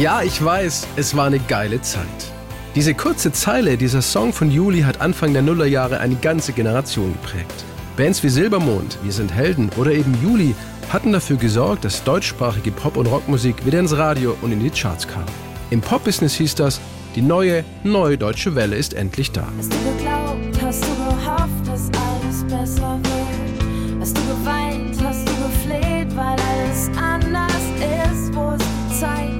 Ja, ich weiß, es war eine geile Zeit. Diese kurze Zeile, dieser Song von Juli hat Anfang der Nullerjahre eine ganze Generation geprägt. Bands wie Silbermond, Wir sind Helden oder eben Juli hatten dafür gesorgt, dass deutschsprachige Pop- und Rockmusik wieder ins Radio und in die Charts kam. Im Pop-Business hieß das, die neue, neue deutsche Welle ist endlich da. Hast du geglaubt, hast du gehofft, dass alles besser wird? Hast du geweint, hast du gefleht, weil alles anders ist? Wo die Zeit?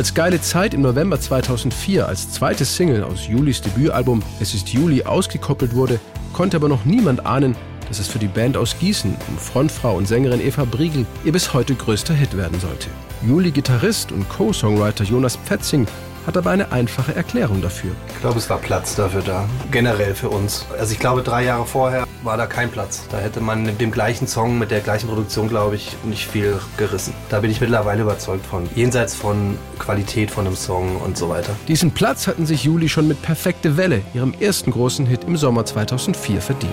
Als geile Zeit im November 2004 als zweite Single aus Julis Debütalbum Es ist Juli ausgekoppelt wurde, konnte aber noch niemand ahnen, dass es für die Band aus Gießen um Frontfrau und Sängerin Eva Briegel ihr bis heute größter Hit werden sollte. Juli-Gitarrist und Co-Songwriter Jonas Pfetzing hat aber eine einfache Erklärung dafür. Ich glaube, es war Platz dafür da. Generell für uns. Also ich glaube, drei Jahre vorher war da kein Platz. Da hätte man mit dem gleichen Song, mit der gleichen Produktion, glaube ich, nicht viel gerissen. Da bin ich mittlerweile überzeugt von. Jenseits von Qualität von einem Song und so weiter. Diesen Platz hatten sich Juli schon mit Perfekte Welle, ihrem ersten großen Hit im Sommer 2004, verdient.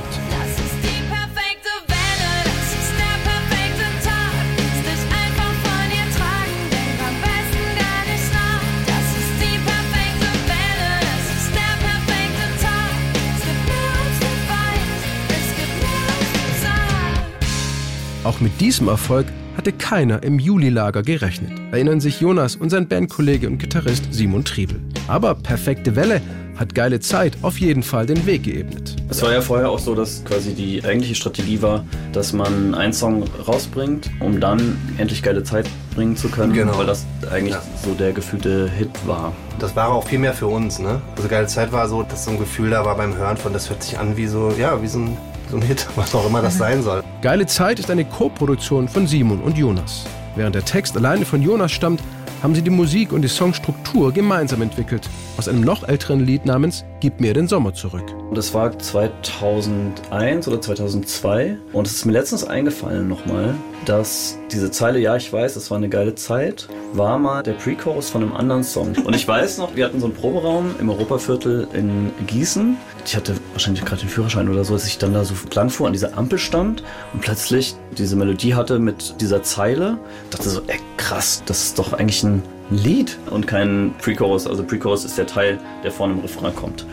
Auch mit diesem Erfolg hatte keiner im Juli-Lager gerechnet, erinnern sich Jonas und sein Bandkollege und Gitarrist Simon Triebel. Aber Perfekte Welle hat geile Zeit auf jeden Fall den Weg geebnet. Es war ja vorher auch so, dass quasi die eigentliche Strategie war, dass man einen Song rausbringt, um dann endlich geile Zeit bringen zu können, Genau. weil das eigentlich Ja. so der gefühlte Hit war. Das war auch viel mehr für uns, ne? Also geile Zeit war so, dass so ein Gefühl da war beim Hören von, das hört sich an wie so, ja, wie so ein, so ein Hit, was auch immer das sein soll. Geile Zeit ist eine Co-Produktion von Simon und Jonas. Während der Text alleine von Jonas stammt, haben sie die Musik und die Songstruktur gemeinsam entwickelt. Aus einem noch älteren Lied namens Gib mir den Sommer zurück. Und das war 2001 oder 2002. Und es ist mir letztens eingefallen nochmal, dass diese Zeile, ja, ich weiß, es war eine geile Zeit, war mal der Pre-Chorus von einem anderen Song. Und ich weiß noch, wir hatten so einen Proberaum im Europaviertel in Gießen. Ich hatte wahrscheinlich gerade den Führerschein oder so, als ich dann da so lang fuhr, an dieser Ampel stand und plötzlich diese Melodie hatte mit dieser Zeile. dachte so, ey, krass, das ist doch eigentlich ein Lied und kein Pre-Chorus. Also Pre-Chorus ist der Teil, der vorne im Refrain kommt.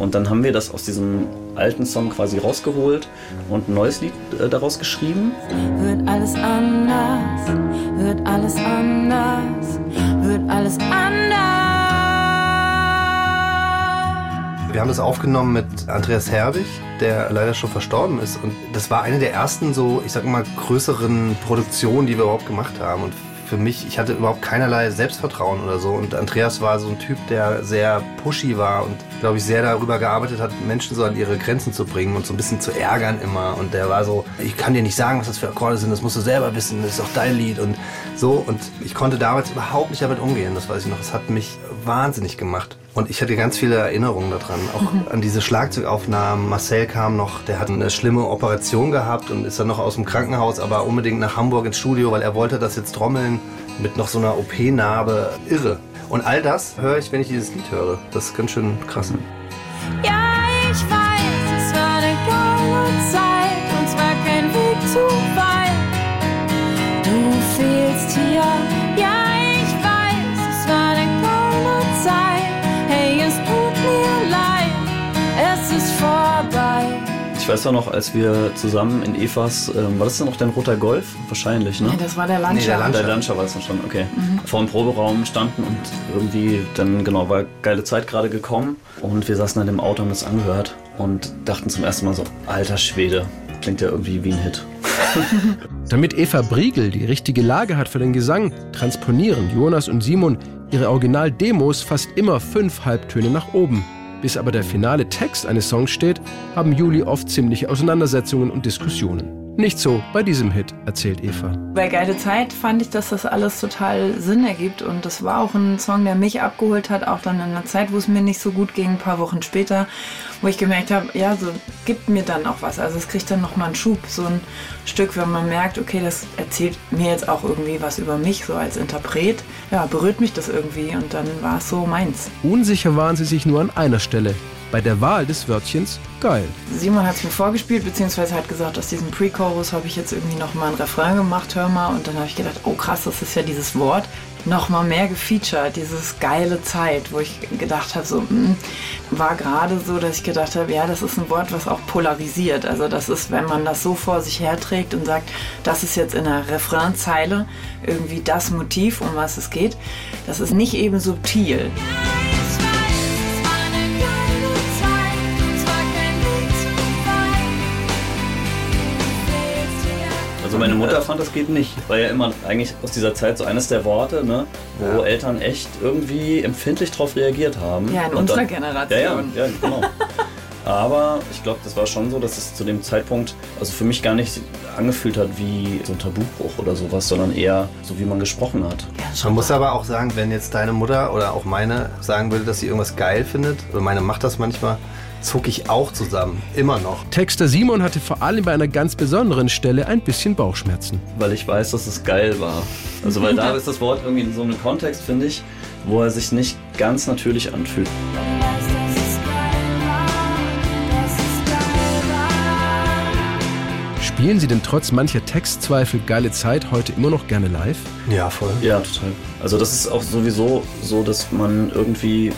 Und dann haben wir das aus diesem alten Song quasi rausgeholt und ein neues Lied äh, daraus geschrieben. Wird alles anders, wird alles anders, wird alles anders. Wir haben das aufgenommen mit Andreas Herbig, der leider schon verstorben ist. Und das war eine der ersten so, ich sag mal, größeren Produktionen, die wir überhaupt gemacht haben. Und für mich, ich hatte überhaupt keinerlei Selbstvertrauen oder so. Und Andreas war so ein Typ, der sehr pushy war und, glaube ich, sehr darüber gearbeitet hat, Menschen so an ihre Grenzen zu bringen und so ein bisschen zu ärgern immer. Und der war so, ich kann dir nicht sagen, was das für Akkorde sind, das musst du selber wissen, das ist auch dein Lied und so. Und ich konnte damals überhaupt nicht damit umgehen, das weiß ich noch. Es hat mich wahnsinnig gemacht. Und ich hatte ganz viele Erinnerungen daran, auch an diese Schlagzeugaufnahmen. Marcel kam noch, der hat eine schlimme Operation gehabt und ist dann noch aus dem Krankenhaus, aber unbedingt nach Hamburg ins Studio, weil er wollte das jetzt trommeln mit noch so einer OP-Narbe. Irre. Und all das höre ich, wenn ich dieses Lied höre. Das ist ganz schön krass. Ich weiß auch noch, als wir zusammen in Evas, ähm, war das dann noch dein roter Golf? Wahrscheinlich, ne? Nee, das war der Nee, der Lancia war es dann schon, okay. Vor dem Proberaum standen und irgendwie dann, genau, war geile Zeit gerade gekommen. Und wir saßen dann im Auto und haben das angehört und dachten zum ersten Mal so, alter Schwede, klingt ja irgendwie wie ein Hit. Damit Eva Briegel die richtige Lage hat für den Gesang, transponieren Jonas und Simon ihre Original-Demos fast immer fünf Halbtöne nach oben. Bis aber der finale Text eines Songs steht, haben Juli oft ziemliche Auseinandersetzungen und Diskussionen. Nicht so bei diesem Hit, erzählt Eva. Bei Geile Zeit fand ich, dass das alles total Sinn ergibt und das war auch ein Song, der mich abgeholt hat, auch dann in einer Zeit, wo es mir nicht so gut ging, ein paar Wochen später, wo ich gemerkt habe, ja, so gibt mir dann auch was. Also es kriegt dann nochmal einen Schub, so ein Stück, wenn man merkt, okay, das erzählt mir jetzt auch irgendwie was über mich, so als Interpret. Ja, berührt mich das irgendwie und dann war es so meins. Unsicher waren sie sich nur an einer Stelle. Bei der Wahl des Wörtchens geil. Simon hat es mir vorgespielt, beziehungsweise hat gesagt, aus diesem Pre-Chorus habe ich jetzt irgendwie nochmal ein Refrain gemacht, hör mal. Und dann habe ich gedacht, oh krass, das ist ja dieses Wort. Nochmal mehr gefeatured, dieses geile Zeit, wo ich gedacht habe, so, mh, war gerade so, dass ich gedacht habe, ja, das ist ein Wort, was auch polarisiert. Also das ist, wenn man das so vor sich herträgt und sagt, das ist jetzt in der Refrainzeile irgendwie das Motiv, um was es geht, das ist nicht eben subtil. Meine Mutter fand, das geht nicht. War ja immer eigentlich aus dieser Zeit so eines der Worte, ne, wo Eltern echt irgendwie empfindlich drauf reagiert haben. Ja, in Und unserer dann- Generation. Ja, ja, ja genau. Aber ich glaube, das war schon so, dass es zu dem Zeitpunkt also für mich gar nicht angefühlt hat wie so ein Tabubruch oder sowas, sondern eher so, wie man gesprochen hat. Man muss aber auch sagen, wenn jetzt deine Mutter oder auch meine sagen würde, dass sie irgendwas geil findet, oder meine macht das manchmal, zucke ich auch zusammen. Immer noch. Texter Simon hatte vor allem bei einer ganz besonderen Stelle ein bisschen Bauchschmerzen. Weil ich weiß, dass es geil war. Also weil da ist das Wort irgendwie in so einem Kontext, finde ich, wo er sich nicht ganz natürlich anfühlt. Spielen Sie denn trotz mancher Textzweifel geile Zeit heute immer noch gerne live? Ja, voll. Ja, total. Also das ist auch sowieso so, dass man irgendwie, äh,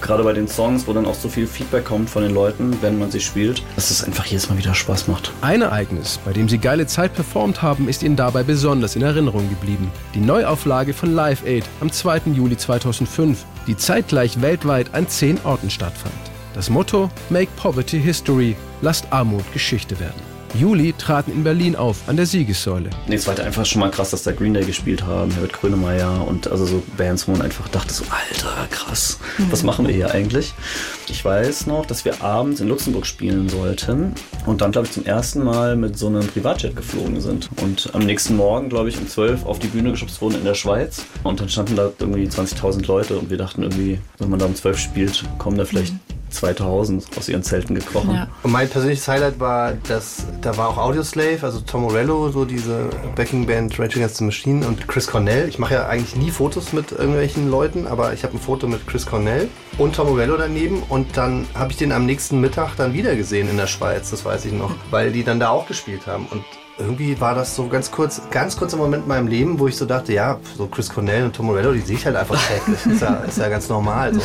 gerade bei den Songs, wo dann auch so viel Feedback kommt von den Leuten, wenn man sie spielt, dass es einfach jedes Mal wieder Spaß macht. Ein Ereignis, bei dem Sie geile Zeit performt haben, ist Ihnen dabei besonders in Erinnerung geblieben. Die Neuauflage von Live Aid am 2. Juli 2005, die zeitgleich weltweit an zehn Orten stattfand. Das Motto Make Poverty History, lasst Armut Geschichte werden. Juli traten in Berlin auf, an der Siegessäule. Nee, es war halt einfach schon mal krass, dass da Green Day gespielt haben, Herbert Grönemeyer und also so Bands, wo man einfach dachte so, Alter, krass, was machen wir hier eigentlich? Ich weiß noch, dass wir abends in Luxemburg spielen sollten und dann, glaube ich, zum ersten Mal mit so einem Privatjet geflogen sind und am nächsten Morgen, glaube ich, um 12 auf die Bühne geschubst wurden in der Schweiz und dann standen da irgendwie 20.000 Leute und wir dachten irgendwie, wenn man da um 12 spielt, kommen da vielleicht 2000 aus ihren Zelten gekrochen. Ja. Und mein persönliches Highlight war, dass da war auch Audioslave, also Tom Morello, so diese Backing-Band Rage Against the Machine und Chris Cornell. Ich mache ja eigentlich nie Fotos mit irgendwelchen Leuten, aber ich habe ein Foto mit Chris Cornell und Tom Morello daneben und dann habe ich den am nächsten Mittag dann wieder gesehen in der Schweiz, das weiß ich noch, weil die dann da auch gespielt haben und irgendwie war das so ganz kurz, ganz kurzer Moment in meinem Leben, wo ich so dachte, ja, so Chris Cornell und Tom Morello, die sehe ich halt einfach täglich. Ist ja, ist ja ganz normal. So.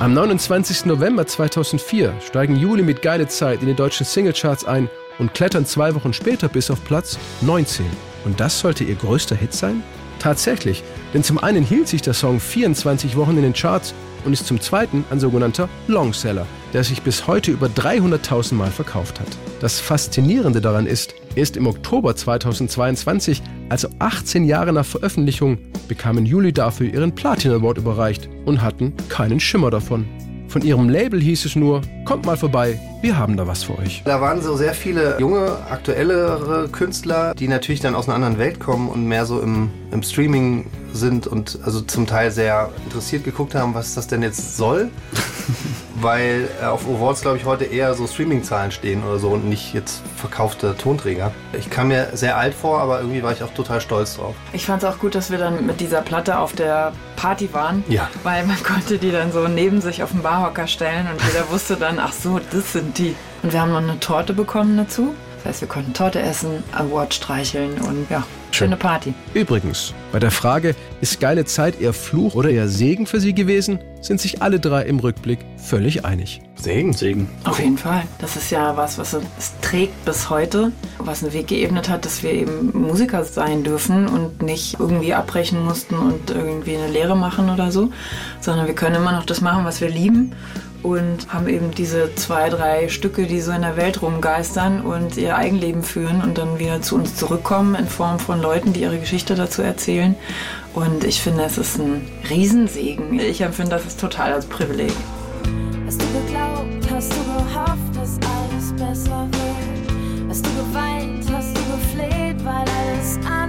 Am 29. November 2004 steigen Juli mit Geile Zeit in die deutschen Singlecharts ein und klettern zwei Wochen später bis auf Platz 19. Und das sollte ihr größter Hit sein? Tatsächlich, denn zum einen hielt sich der Song 24 Wochen in den Charts und ist zum zweiten ein sogenannter Longseller, der sich bis heute über 300.000 Mal verkauft hat. Das Faszinierende daran ist, erst im Oktober 2022, also 18 Jahre nach Veröffentlichung, bekamen Juli dafür ihren Platin Award überreicht und hatten keinen Schimmer davon. Von ihrem Label hieß es nur, kommt mal vorbei, wir haben da was für euch. Da waren so sehr viele junge, aktuellere Künstler, die natürlich dann aus einer anderen Welt kommen und mehr so im, im Streaming sind und also zum Teil sehr interessiert geguckt haben, was das denn jetzt soll. Weil äh, auf Awards, glaube ich, heute eher so Streaming-Zahlen stehen oder so und nicht jetzt verkaufte Tonträger. Ich kam mir sehr alt vor, aber irgendwie war ich auch total stolz drauf. Ich fand es auch gut, dass wir dann mit dieser Platte auf der Party waren. Ja. Weil man konnte die dann so neben sich auf den Barhocker stellen und jeder wusste dann, ach so, das sind die. Und wir haben noch eine Torte bekommen dazu. Das heißt, wir konnten Torte essen, Award streicheln und ja, schöne Party. Übrigens, bei der Frage, ist geile Zeit eher Fluch oder eher Segen für sie gewesen, sind sich alle drei im Rückblick völlig einig. Segen. Segen. Auf jeden Fall. Das ist ja was, was es trägt bis heute, was einen Weg geebnet hat, dass wir eben Musiker sein dürfen und nicht irgendwie abbrechen mussten und irgendwie eine Lehre machen oder so, sondern wir können immer noch das machen, was wir lieben und haben eben diese zwei, drei Stücke, die so in der Welt rumgeistern und ihr Eigenleben führen und dann wieder zu uns zurückkommen in Form von Leuten, die ihre Geschichte dazu erzählen. Und ich finde, es ist ein Riesensegen. Ich empfinde das ist total als Privileg. Hast du geglaubt, hast du gehofft, dass alles besser wird? Hast du geweint, hast du gefleht, weil alles anders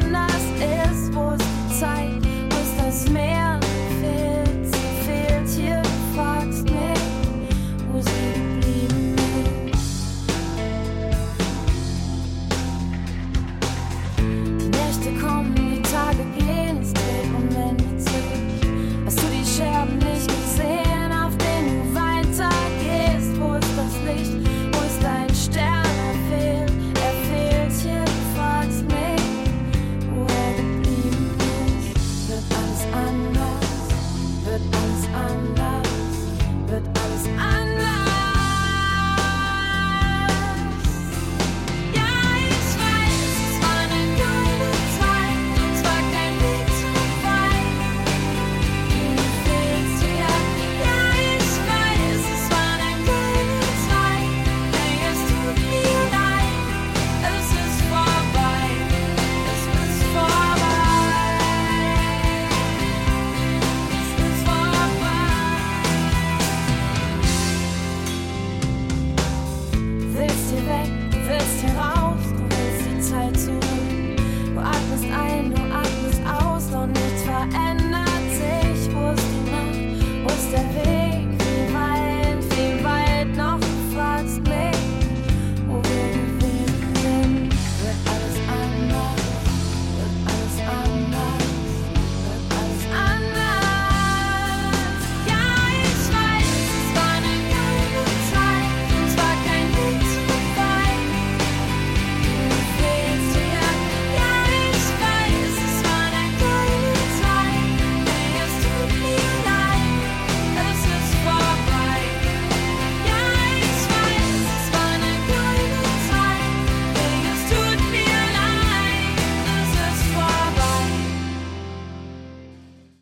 but these